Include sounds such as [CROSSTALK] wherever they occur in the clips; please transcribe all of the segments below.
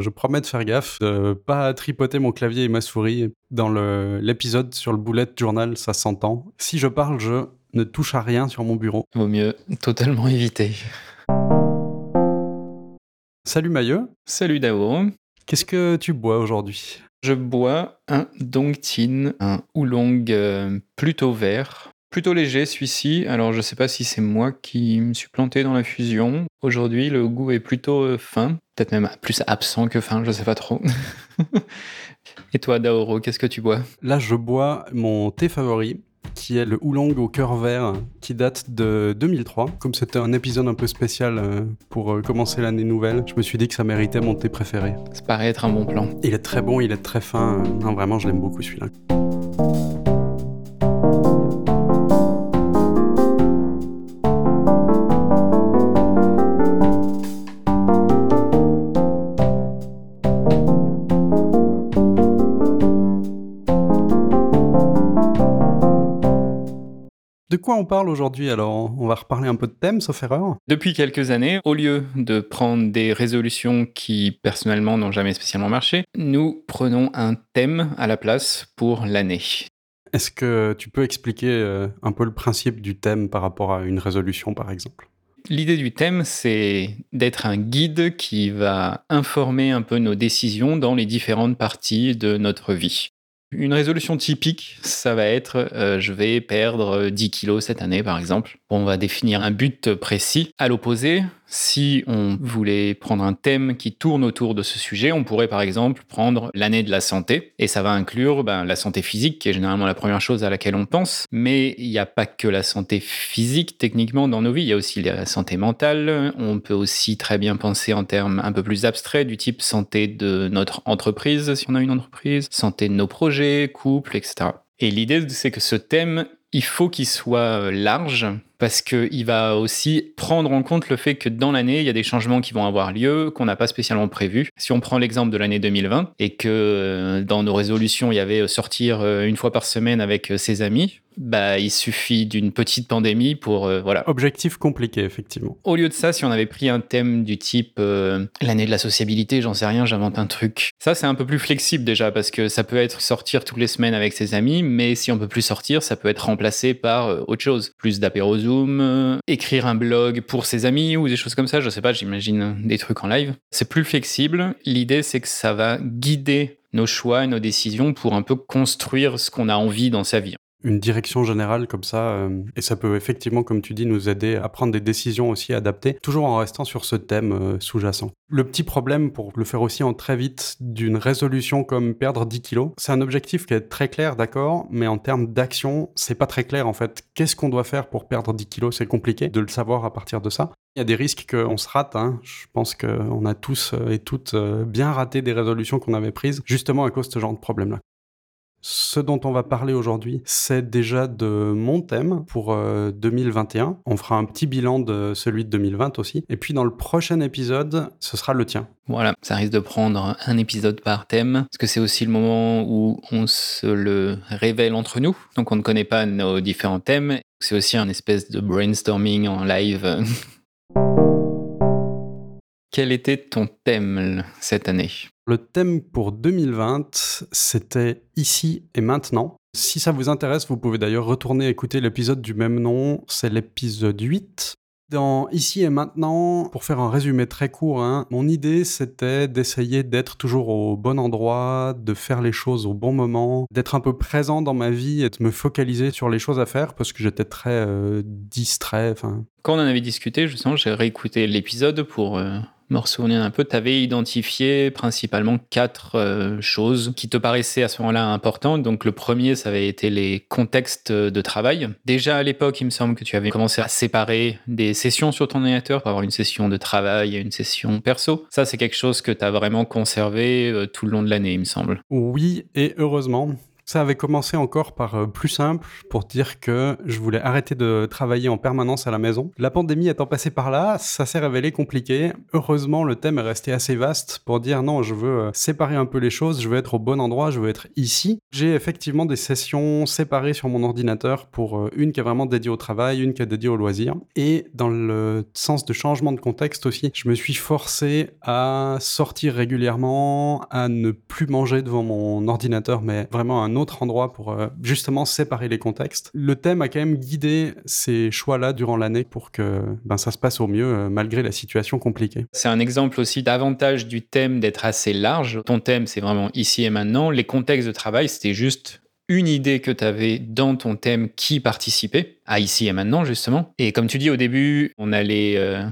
Je promets de faire gaffe, de pas tripoter mon clavier et ma souris. Dans l'épisode sur le bullet journal, ça s'entend. Si je parle, je ne touche à rien sur mon bureau. Vaut mieux totalement éviter. Salut Maillot. Salut Dao. Qu'est-ce que tu bois aujourd'hui? Je bois un Dongtin, un oolong euh, plutôt vert, plutôt léger celui-ci. Alors je sais pas si c'est moi qui me suis planté dans la fusion. Aujourd'hui, le goût est plutôt euh, fin, peut-être même plus absent que fin, je sais pas trop. [LAUGHS] Et toi, Daoro, qu'est-ce que tu bois? Là, je bois mon thé favori, qui est le Oolong au cœur vert, qui date de 2003. Comme c'était un épisode un peu spécial euh, pour euh, commencer l'année nouvelle, je me suis dit que ça méritait mon thé préféré. Ça paraît être un bon plan. Il est très bon, il est très fin. Non, vraiment, je l'aime beaucoup celui-là. Quoi on parle aujourd'hui alors? On va reparler un peu de thème, sauf erreur? Depuis quelques années, au lieu de prendre des résolutions qui personnellement n'ont jamais spécialement marché, nous prenons un thème à la place pour l'année. Est-ce que tu peux expliquer euh, un peu le principe du thème par rapport à une résolution par exemple? L'idée du thème, c'est d'être un guide qui va informer un peu nos décisions dans les différentes parties de notre vie. Une résolution typique, ça va être euh, je vais perdre 10 kilos cette année par exemple. On va définir un but précis. À l'opposé, si on voulait prendre un thème qui tourne autour de ce sujet, on pourrait par exemple prendre l'année de la santé, et ça va inclure ben, la santé physique, qui est généralement la première chose à laquelle on pense, mais il n'y a pas que la santé physique techniquement dans nos vies, il y a aussi la santé mentale, on peut aussi très bien penser en termes un peu plus abstraits du type santé de notre entreprise, si on a une entreprise, santé de nos projets, couple, etc. Et l'idée, c'est que ce thème, il faut qu'il soit large parce qu'il va aussi prendre en compte le fait que dans l'année, il y a des changements qui vont avoir lieu, qu'on n'a pas spécialement prévus. Si on prend l'exemple de l'année 2020 et que euh, dans nos résolutions, il y avait sortir euh, une fois par semaine avec euh, ses amis, bah, il suffit d'une petite pandémie pour voilà. Objectif compliqué, effectivement. Au lieu de ça, si on avait pris un thème du type l'année de la sociabilité, j'en sais rien, j'invente un truc. Ça, c'est un peu plus flexible déjà parce que ça peut être sortir toutes les semaines avec ses amis, mais si on peut plus sortir, ça peut être remplacé par autre chose, plus d'apéros euh, écrire un blog pour ses amis ou des choses comme ça. Je sais pas, j'imagine des trucs en live. C'est plus flexible. L'idée, c'est que ça va guider nos choix et nos décisions pour un peu construire ce qu'on a envie dans sa vie une direction générale comme ça, euh, et ça peut effectivement, comme tu dis, nous aider à prendre des décisions aussi adaptées, toujours en restant sur ce thème euh, sous-jacent. Le petit problème, pour le faire aussi en très vite, d'une résolution comme perdre 10 kilos, c'est un objectif qui est très clair, d'accord, mais en termes d'action, c'est pas très clair en fait. Qu'est-ce qu'on doit faire pour perdre 10 kilos? C'est compliqué de le savoir à partir de ça. Il y a des risques qu'on se rate. Hein. Je pense qu'on a tous euh, et toutes bien raté des résolutions qu'on avait prises, justement à cause de ce genre de problème-là. Ce dont on va parler aujourd'hui, c'est déjà de mon thème pour 2021. Euh, on fera un petit bilan de celui de 2020 aussi. Et puis dans le prochain épisode, ce sera le tien. Voilà, ça risque de prendre un épisode par thème, parce que c'est aussi le moment où on se le révèle entre nous. Donc on ne connaît pas nos différents thèmes. C'est aussi un espèce de brainstorming en live. [LAUGHS] Quel était ton thème cette année? Le thème pour 2020, c'était Ici et maintenant. Si ça vous intéresse, vous pouvez d'ailleurs retourner écouter l'épisode du même nom, c'est l'épisode 8. Dans Ici et maintenant, pour faire un résumé très court, hein, mon idée c'était d'essayer d'être toujours au bon endroit, de faire les choses au bon moment, d'être un peu présent dans ma vie et de me focaliser sur les choses à faire parce que j'étais très euh, distrait. Quand on en avait discuté, justement, j'ai réécouté l'épisode pour euh, me ressouvenir un peu, tu avais identifié principalement quatre euh, choses qui te paraissaient à ce moment-là importantes. Donc le premier, ça avait été les contextes de travail. Déjà à l'époque, il me semble que tu avais commencé à séparer des sessions sur ton ordinateur pour avoir une session de travail et une session perso. Ça, c'est quelque chose que tu as vraiment conservé euh, tout le long de l'année, il me semble. Oui, et heureusement Ça avait commencé encore par euh, plus simple pour dire que je voulais arrêter de travailler en permanence à la maison. La pandémie étant passée par là, ça s'est révélé compliqué. Heureusement, le thème est resté assez vaste pour dire non, je veux euh, séparer un peu les choses, je veux être au bon endroit, je veux être ici. J'ai effectivement des sessions séparées sur mon ordinateur pour euh, une qui est vraiment dédiée au travail, une qui est dédiée au loisir. Et dans le sens de changement de contexte aussi, je me suis forcé à sortir régulièrement, à ne plus manger devant mon ordinateur, mais vraiment un autre endroit pour euh, justement séparer les contextes. Le thème a quand même guidé ces choix-là durant l'année pour que ben, ça se passe au mieux euh, malgré la situation compliquée. C'est un exemple aussi d'avantage du thème d'être assez large. Ton thème, c'est vraiment ici et maintenant. Les contextes de travail, c'était juste une idée que tu avais dans ton thème qui participait à ici et maintenant justement. Et comme tu dis au début, on allait euh,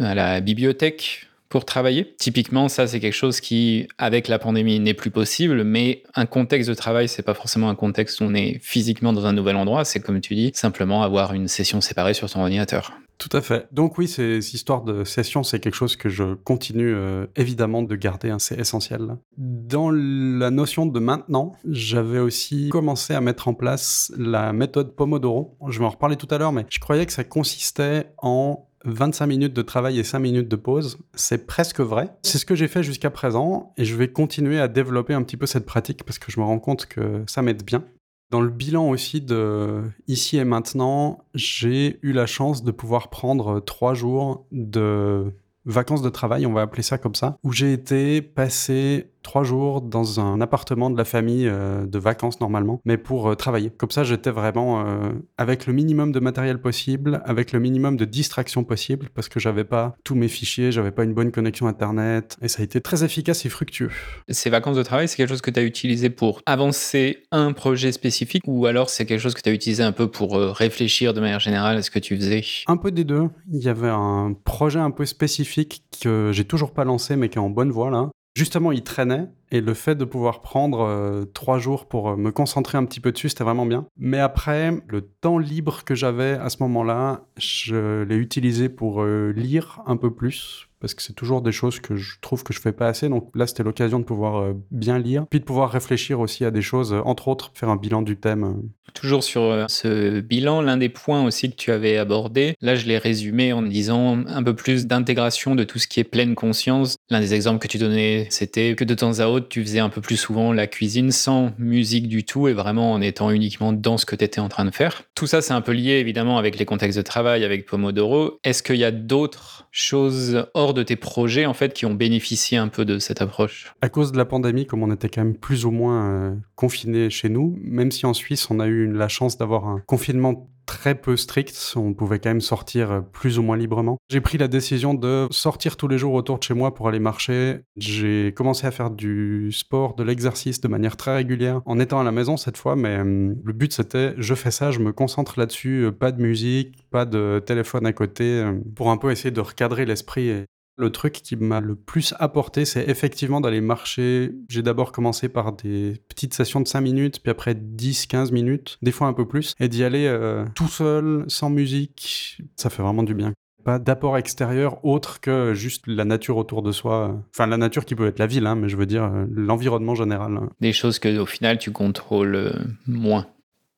à la bibliothèque pour travailler. Typiquement, ça, c'est quelque chose qui, avec la pandémie, n'est plus possible, mais un contexte de travail, c'est pas forcément un contexte où on est physiquement dans un nouvel endroit, c'est comme tu dis, simplement avoir une session séparée sur son ordinateur. Tout à fait. Donc oui, ces histoires de session, c'est quelque chose que je continue euh, évidemment de garder, hein, c'est essentiel. Dans la notion de maintenant, j'avais aussi commencé à mettre en place la méthode Pomodoro. Je vais en reparler tout à l'heure, mais je croyais que ça consistait en 25 minutes de travail et 5 minutes de pause, c'est presque vrai. C'est ce que j'ai fait jusqu'à présent et je vais continuer à développer un petit peu cette pratique parce que je me rends compte que ça m'aide bien. Dans le bilan aussi de ici et maintenant, j'ai eu la chance de pouvoir prendre 3 jours de vacances de travail, on va appeler ça comme ça, où j'ai été passer trois jours dans un appartement de la famille euh, de vacances normalement, mais pour euh, travailler. Comme ça, j'étais vraiment euh, avec le minimum de matériel possible, avec le minimum de distraction possible, parce que j'avais pas tous mes fichiers, j'avais pas une bonne connexion internet, et ça a été très efficace et fructueux. Ces vacances de travail, c'est quelque chose que tu as utilisé pour avancer un projet spécifique, ou alors c'est quelque chose que tu as utilisé un peu pour réfléchir de manière générale à ce que tu faisais? Un peu des deux. Il y avait un projet un peu spécifique que j'ai toujours pas lancé, mais qui est en bonne voie là justement, il traînait. Et le fait de pouvoir prendre euh, trois jours pour euh, me concentrer un petit peu dessus, c'était vraiment bien. Mais après, le temps libre que j'avais à ce moment-là, je l'ai utilisé pour euh, lire un peu plus, parce que c'est toujours des choses que je trouve que je fais pas assez. Donc là, c'était l'occasion de pouvoir bien lire, puis de pouvoir réfléchir aussi à des choses, entre autres, faire un bilan du thème. Toujours sur ce bilan, l'un des points aussi que tu avais abordé, là je l'ai résumé en disant un peu plus d'intégration de tout ce qui est pleine conscience. L'un des exemples que tu donnais, c'était que de temps à autre, tu faisais un peu plus souvent la cuisine sans musique du tout et vraiment en étant uniquement dans ce que tu étais en train de faire? Tout ça, c'est un peu lié évidemment avec les contextes de travail, avec Pomodoro. Est-ce qu'il y a d'autres choses hors de tes projets en fait qui ont bénéficié un peu de cette approche? À cause de la pandémie, comme on était quand même plus ou moins euh, confinés chez nous, même si en Suisse on a eu la chance d'avoir un confinement très peu strict, on pouvait quand même sortir euh, plus ou moins librement. J'ai pris la décision de sortir tous les jours autour de chez moi pour aller marcher. J'ai commencé à faire du sport, de l'exercice de manière très régulière, en étant à la maison cette fois, mais euh, le but c'était je fais ça, je me concentre là-dessus, pas de musique, pas de téléphone à côté, pour un peu essayer de recadrer l'esprit le truc qui m'a le plus apporté, c'est effectivement d'aller marcher. J'ai d'abord commencé par des petites sessions de 5 minutes, puis après 10-15 minutes, des fois un peu plus, et d'y aller euh, tout seul, sans musique. Ça fait vraiment du bien. Pas d'apport extérieur autre que juste la nature autour de soi. Enfin, la nature qui peut être la ville, hein, mais je veux dire euh, l'environnement général. Des choses que au final tu contrôles euh, moins.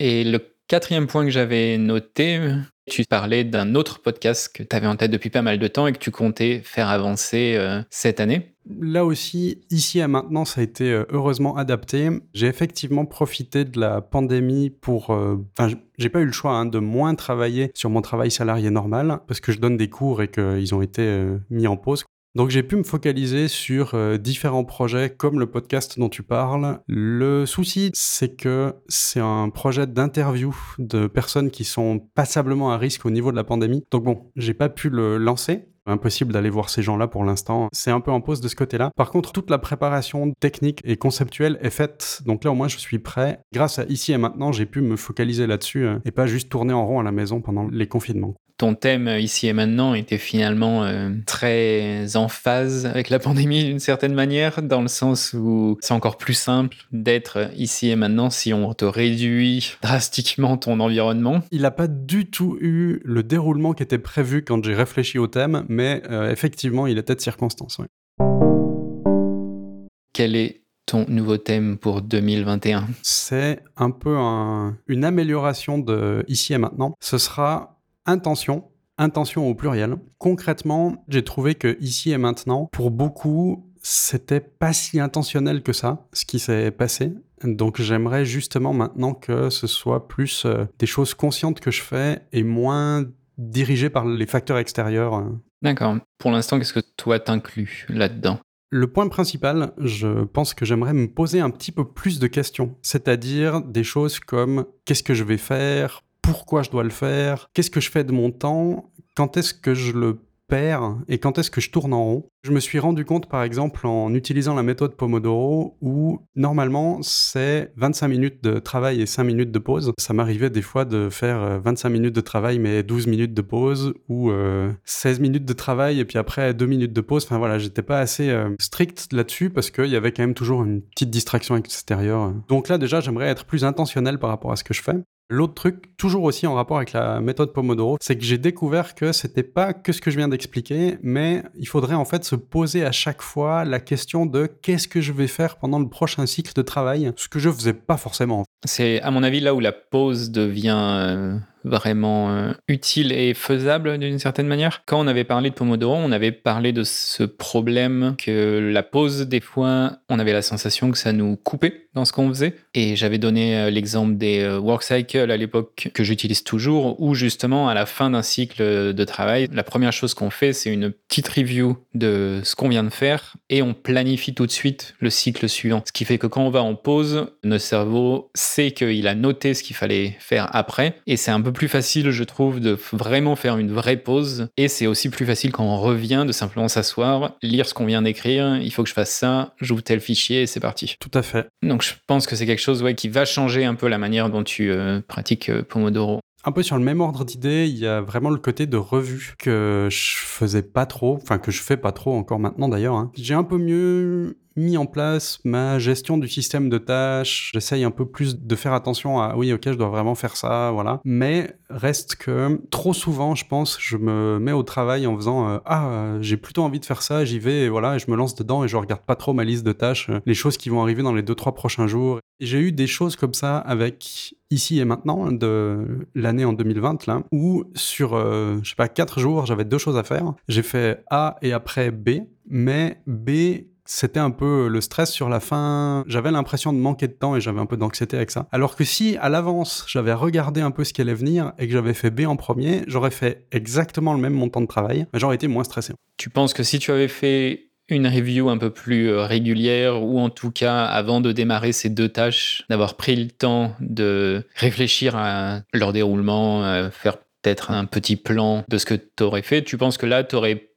Et le quatrième point que j'avais noté, tu parlais d'un autre podcast que tu avais en tête depuis pas mal de temps et que tu comptais faire avancer euh, cette année. Là aussi, ici à maintenant, ça a été euh, heureusement adapté. J'ai effectivement profité de la pandémie pour... Euh, enfin, j'ai pas eu le choix hein, de moins travailler sur mon travail salarié normal parce que je donne des cours et qu'ils ont été mis en pause. Donc j'ai pu me focaliser sur euh, différents projets comme le podcast dont tu parles. Le souci, c'est que c'est un projet d'interview de personnes qui sont passablement à risque au niveau de la pandémie. Donc bon, j'ai pas pu le lancer. Impossible d'aller voir ces gens-là pour l'instant. C'est un peu en pause de ce côté-là. Par contre, toute la préparation technique et conceptuelle est faite. Donc là, au moins, je suis prêt. Grâce à ici et maintenant, j'ai pu me focaliser là-dessus euh, et pas juste tourner en rond à la maison pendant les confinements ton thème euh, ici et maintenant était finalement euh, très en phase avec la pandémie d'une certaine manière, dans le sens où c'est encore plus simple d'être ici et maintenant si on te réduit drastiquement ton environnement. Il n'a pas du tout eu le déroulement qui était prévu quand j'ai réfléchi au thème, mais euh, effectivement, il était de circonstance. Quel est ton nouveau thème pour 2021 C'est un peu une amélioration de ici et maintenant. Ce sera intention, intention au pluriel. Concrètement, j'ai trouvé que ici et maintenant, pour beaucoup, c'était pas si intentionnel que ça, ce qui s'est passé. Donc j'aimerais justement maintenant que ce soit plus euh, des choses conscientes que je fais et moins dirigé par les facteurs extérieurs. Euh. D'accord. Pour l'instant, qu'est-ce que toi t'inclus là-dedans? Le point principal, je pense que j'aimerais me poser un petit peu plus de questions, c'est-à-dire des choses comme qu'est-ce que je vais faire, pourquoi je dois le faire, qu'est-ce que je fais de mon temps, quand est-ce que je le perds et quand est-ce que je tourne en rond. Je me suis rendu compte, par exemple, en utilisant la méthode Pomodoro, où normalement c'est 25 minutes de travail et 5 minutes de pause. Ça m'arrivait des fois de faire 25 euh, minutes de travail mais 12 minutes de pause, ou 16 euh, minutes de travail et puis après 2 minutes de pause. Enfin voilà, j'étais pas assez euh, strict là-dessus parce qu'il y avait quand même toujours une petite distraction extérieure. Donc là déjà, j'aimerais être plus intentionnel par rapport à ce que je fais. L'autre truc, toujours aussi en rapport avec la méthode Pomodoro, c'est que j'ai découvert que c'était pas que ce que je viens d'expliquer, mais il faudrait en fait se poser à chaque fois la question de qu'est-ce que je vais faire pendant le prochain cycle de travail, ce que je faisais pas forcément. C'est à mon avis là où la pause devient euh, vraiment euh, utile et faisable d'une certaine manière. Quand on avait parlé de Pomodoro, on avait parlé de ce problème que la pause, des fois, on avait la sensation que ça nous coupait dans ce qu'on faisait. Et j'avais donné euh, l'exemple des euh, work cycles à l'époque que j'utilise toujours, où justement, à la fin d'un cycle de travail, la première chose qu'on fait, c'est une petite review de ce qu'on vient de faire et on planifie tout de suite le cycle suivant. Ce qui fait que quand on va en pause, notre cerveau sait qu'il a noté ce qu'il fallait faire après et c'est un peu plus facile, je trouve, de vraiment faire une vraie pause. Et c'est aussi plus facile quand on revient de simplement s'asseoir, lire ce qu'on vient d'écrire. Il faut que je fasse ça, j'ouvre tel fichier et c'est parti. Tout à fait. Donc je pense que c'est quelque chose ouais, qui va changer un peu la manière dont tu euh, pratiques euh, Pomodoro. Un peu sur le même ordre d'idée, il y a vraiment le côté de revue que je faisais pas trop, enfin que je fais pas trop encore maintenant d'ailleurs. Hein. J'ai un peu mieux mis en place ma gestion du système de tâches. J'essaye un peu plus de faire attention à oui, ok, je dois vraiment faire ça, voilà. Mais reste que trop souvent, je pense, je me mets au travail en faisant euh, ah, j'ai plutôt envie de faire ça, j'y vais, et voilà, et je me lance dedans et je regarde pas trop ma liste de tâches, euh, les choses qui vont arriver dans les deux trois prochains jours. J'ai eu des choses comme ça avec ici et maintenant de l'année en 2020 là, où sur euh, je sais pas quatre jours, j'avais deux choses à faire. J'ai fait A et après B, mais B c'était un peu le stress sur la fin. J'avais l'impression de manquer de temps et j'avais un peu d'anxiété avec ça. Alors que si à l'avance j'avais regardé un peu ce qui allait venir et que j'avais fait B en premier, j'aurais fait exactement le même montant de travail, mais j'aurais été moins stressé. Tu penses que si tu avais fait une review un peu plus euh, régulière ou en tout cas avant de démarrer ces deux tâches, d'avoir pris le temps de réfléchir à leur déroulement, euh, faire peut-être un petit plan de ce que tu aurais fait, tu penses que là tu aurais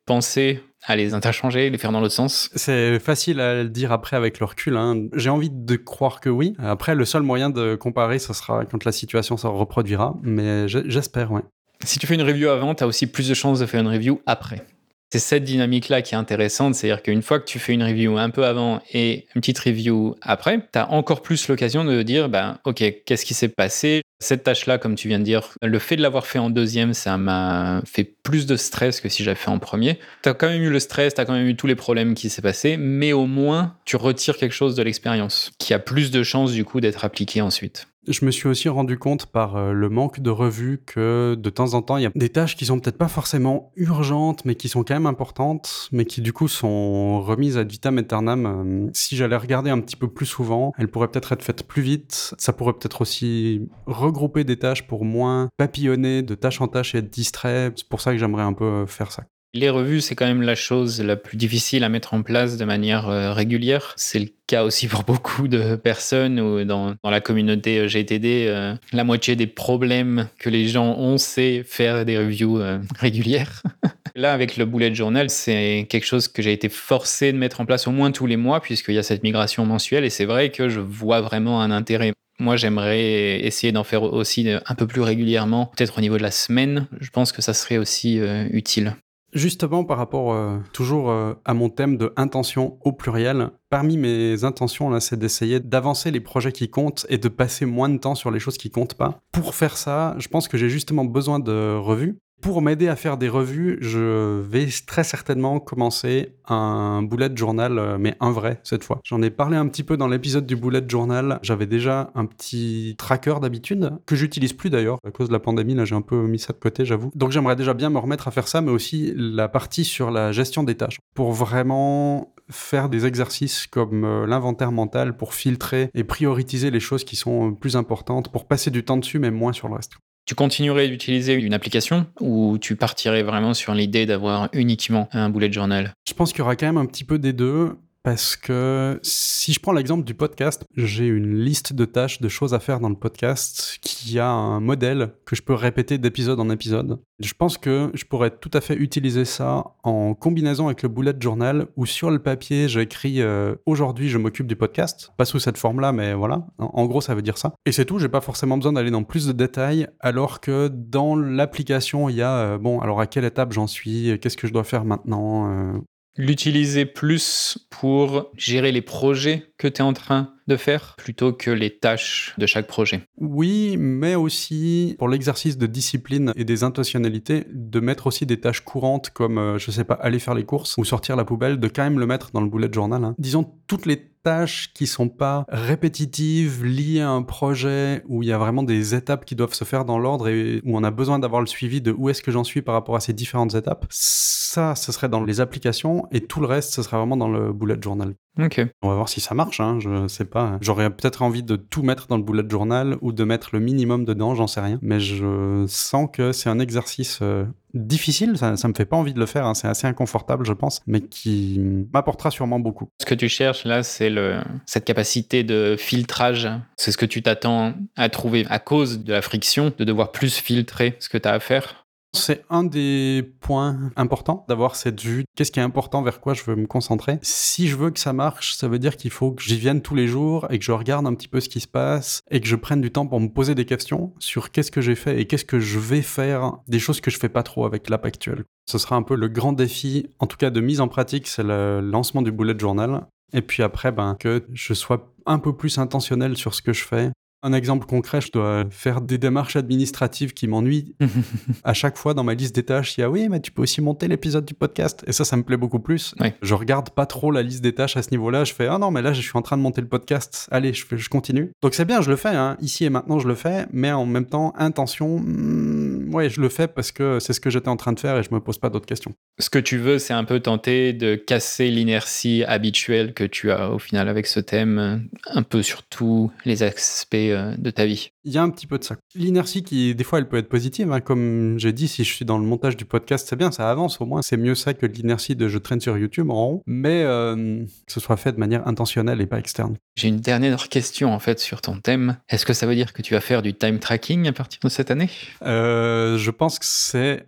à les interchanger, les faire dans l'autre sens C'est facile à le dire après avec le recul. Hein. J'ai envie de croire que oui. Après, le seul moyen de comparer, ce sera quand la situation se reproduira. Mais j'espère, ouais. Si tu fais une review avant, tu as aussi plus de chances de faire une review après. C'est cette dynamique-là qui est intéressante, c'est-à-dire qu'une fois que tu fais une review un peu avant et une petite review après, tu as encore plus l'occasion de dire, ben, ok, qu'est-ce qui s'est passé? Cette tâche-là, comme tu viens de dire, le fait de l'avoir fait en deuxième, ça m'a fait plus de stress que si j'avais fait en premier. Tu as quand même eu le stress, tu as quand même eu tous les problèmes qui s'est passé, mais au moins, tu retires quelque chose de l'expérience qui a plus de chances du coup d'être appliqué ensuite. Je me suis aussi rendu compte par euh, le manque de revues que de temps en temps, il y a des tâches qui sont peut-être pas forcément urgentes, mais qui sont quand même importantes, mais qui du coup sont remises à vitam aeternam. Euh, si j'allais regarder un petit peu plus souvent, elles pourraient peut-être être faites plus vite. Ça pourrait peut-être aussi regrouper des tâches pour moins papillonner de tâche en tâche et être distrait. C'est pour ça que j'aimerais un peu euh, faire ça. Les revues, c'est quand même la chose la plus difficile à mettre en place de manière euh, régulière. C'est le cas aussi pour beaucoup de personnes ou dans, la communauté euh, GTD. Euh, la moitié des problèmes que les gens ont, c'est faire des reviews [LAUGHS] régulières. [LAUGHS] Là, avec le bullet journal, c'est quelque chose que j'ai été forcé de mettre en place au moins tous les mois, puisqu'il y a cette migration mensuelle. Et c'est vrai que je vois vraiment un intérêt. Moi, j'aimerais essayer d'en faire aussi un peu plus régulièrement, peut-être au niveau de la semaine. Je pense que ça serait aussi utile. Justement, par rapport euh, toujours euh, à mon thème de intention au pluriel, parmi mes intentions, là, c'est d'essayer d'avancer les projets qui comptent et de passer moins de temps sur les choses qui comptent pas. Pour faire ça, je pense que j'ai justement besoin de revues. Pour m'aider à faire des revues, je vais très certainement commencer un bullet journal, euh, mais un vrai cette fois. J'en ai parlé un petit peu dans l'épisode du bullet journal. J'avais déjà un petit tracker d'habitude, que j'utilise plus d'ailleurs. À cause de la pandémie, là j'ai un peu mis ça de côté, j'avoue. Donc j'aimerais déjà bien me remettre à faire ça, mais aussi la partie sur la gestion des tâches. Pour vraiment faire des exercices comme euh, l'inventaire mental pour filtrer et prioriser les choses qui sont plus importantes, pour passer du temps dessus, mais moins sur le reste. Tu continuerais d'utiliser une application ou tu partirais vraiment sur l'idée d'avoir uniquement un bullet journal? Je pense qu'il y aura quand même un petit peu des deux. Parce que si je prends l'exemple du podcast, j'ai une liste de tâches, de choses à faire dans le podcast qui a un modèle que je peux répéter d'épisode en épisode. Je pense que je pourrais tout à fait utiliser ça en combinaison avec le bullet journal où sur le papier j'écris euh, aujourd'hui je m'occupe du podcast. Pas sous cette forme-là, mais voilà. En, gros, ça veut dire ça. Et c'est tout, j'ai pas forcément besoin d'aller dans plus de détails alors que dans l'application, il y a euh, bon, alors à quelle étape j'en suis, qu'est-ce que je dois faire maintenant, euh, l'utiliser plus pour gérer les projets que tu es en train de faire plutôt que les tâches de chaque projet. Oui, mais aussi pour l'exercice de discipline et des intentionnalités, de mettre aussi des tâches courantes comme, euh, je sais pas, aller faire les courses ou sortir la poubelle, de quand même le mettre dans le bullet journal. Hein. Disons, toutes les tâches qui sont pas répétitives, liées à un projet, où il y a vraiment des étapes qui doivent se faire dans l'ordre et où on a besoin d'avoir le suivi de où est-ce que j'en suis par rapport à ces différentes étapes. Ça, ce serait dans les applications et tout le reste, ce serait vraiment dans le bullet journal. Ok. On va voir si ça marche, hein, je sais pas. J'aurais peut-être envie de tout mettre dans le bullet journal ou de mettre le minimum dedans, j'en sais rien. Mais je sens que c'est un exercice euh, difficile, ça, ça me fait pas envie de le faire, hein. c'est assez inconfortable, je pense, mais qui m'apportera sûrement beaucoup. Ce que tu cherches là, c'est le, cette capacité de filtrage. C'est ce que tu t'attends à trouver à cause de la friction, de devoir plus filtrer ce que tu as à faire. C'est un des points importants d'avoir cette vue. Qu'est-ce qui est important, vers quoi je veux me concentrer? Si je veux que ça marche, ça veut dire qu'il faut que j'y vienne tous les jours et que je regarde un petit peu ce qui se passe et que je prenne du temps pour me poser des questions sur qu'est-ce que j'ai fait et qu'est-ce que je vais faire, des choses que je fais pas trop avec l'app actuelle. Ce sera un peu le grand défi, en tout cas de mise en pratique, c'est le lancement du bullet journal. Et puis après, ben, que je sois un peu plus intentionnel sur ce que je fais, un exemple concret, je dois faire des démarches administratives qui m'ennuient. [LAUGHS] à chaque fois, dans ma liste des tâches, il y a oui, mais tu peux aussi monter l'épisode du podcast. Et ça, ça me plaît beaucoup plus. Je regarde pas trop la liste des tâches à ce niveau-là. Je fais ah non, mais là, je suis en train de monter le podcast. Allez, je, je continue. Donc c'est bien, je le fais. Hein. Ici et maintenant, je le fais. Mais en même temps, intention, hmm, ouais, je le fais parce que c'est ce que j'étais en train de faire et je me pose pas d'autres questions. Ce que tu veux, c'est un peu tenter de casser l'inertie habituelle que tu as au final avec ce thème, un peu sur tous les aspects euh, de ta vie. Il y a un petit peu de ça. L'inertie qui, des fois, elle peut être positive. Hein. Comme j'ai dit, si je suis dans le montage du podcast, c'est bien, ça avance au moins. C'est mieux ça que l'inertie de je traîne sur YouTube en rond. Mais euh, que ce soit fait de manière intentionnelle et pas externe. J'ai une dernière question en fait sur ton thème. Est-ce que ça veut dire que tu vas faire du time tracking à partir de cette année? Euh, Je pense que c'est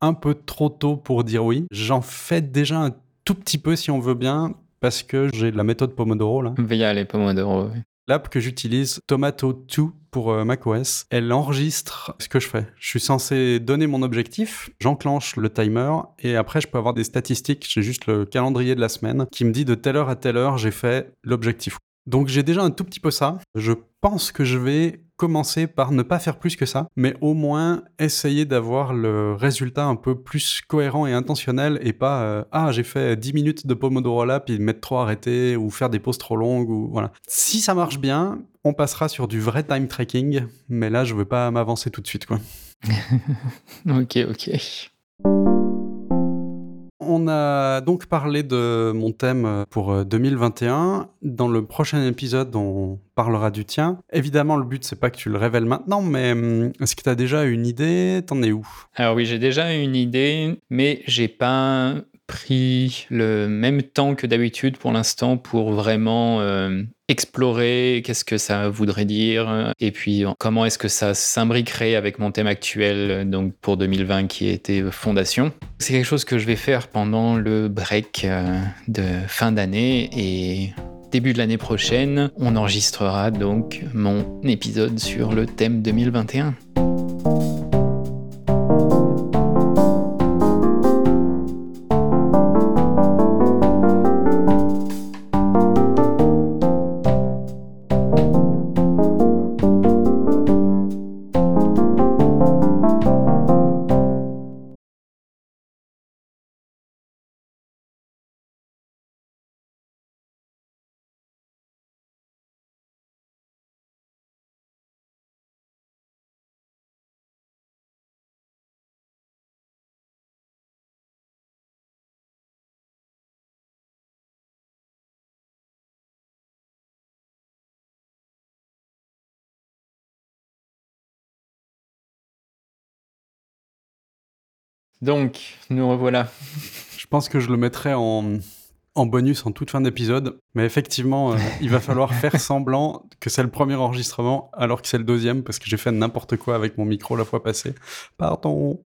un peu trop tôt pour dire oui. J'en fais déjà un tout petit peu si on veut bien, parce que j'ai la méthode Pomodoro là. Via les Pomodoro, oui. L'app que j'utilise, Tomato2 pour euh, macOS, elle enregistre ce que je fais. Je suis censé donner mon objectif, j'enclenche le timer et après je peux avoir des statistiques. J'ai juste le calendrier de la semaine qui me dit de telle heure à telle heure j'ai fait l'objectif. Donc j'ai déjà un tout petit peu ça. Je pense que je vais commencer par ne pas faire plus que ça, mais au moins essayer d'avoir le résultat un peu plus cohérent et intentionnel et pas euh, ah j'ai fait 10 minutes de Pomodoro là puis mettre trop arrêté ou faire des pauses trop longues ou voilà. Si ça marche bien, on passera sur du vrai time tracking, mais là je veux pas m'avancer tout de suite quoi. [LAUGHS] ok ok. On a donc parlé de mon thème pour 2021. Euh, Dans le prochain épisode, on parlera du tien. Évidemment, le but, c'est pas que tu le révèles maintenant, mais hum, est-ce que tu as déjà une idée? T'en es où? Alors oui, j'ai déjà une idée, mais j'ai pas pris le même temps que d'habitude pour l'instant pour vraiment euh, explorer qu'est-ce que ça voudrait dire et puis comment est-ce que ça s'imbriquerait avec mon thème actuel donc pour 2020 qui était fondation. C'est quelque chose que je vais faire pendant le break euh, de fin d'année et début de l'année prochaine, on enregistrera donc mon épisode sur le thème 2021. Donc, nous revoilà. Je pense que je le mettrai en, en bonus en toute fin d'épisode. Mais effectivement, euh, il va falloir [LAUGHS] faire semblant que c'est le premier enregistrement alors que c'est le deuxième parce que j'ai fait n'importe quoi avec mon micro la fois passée. Pardon.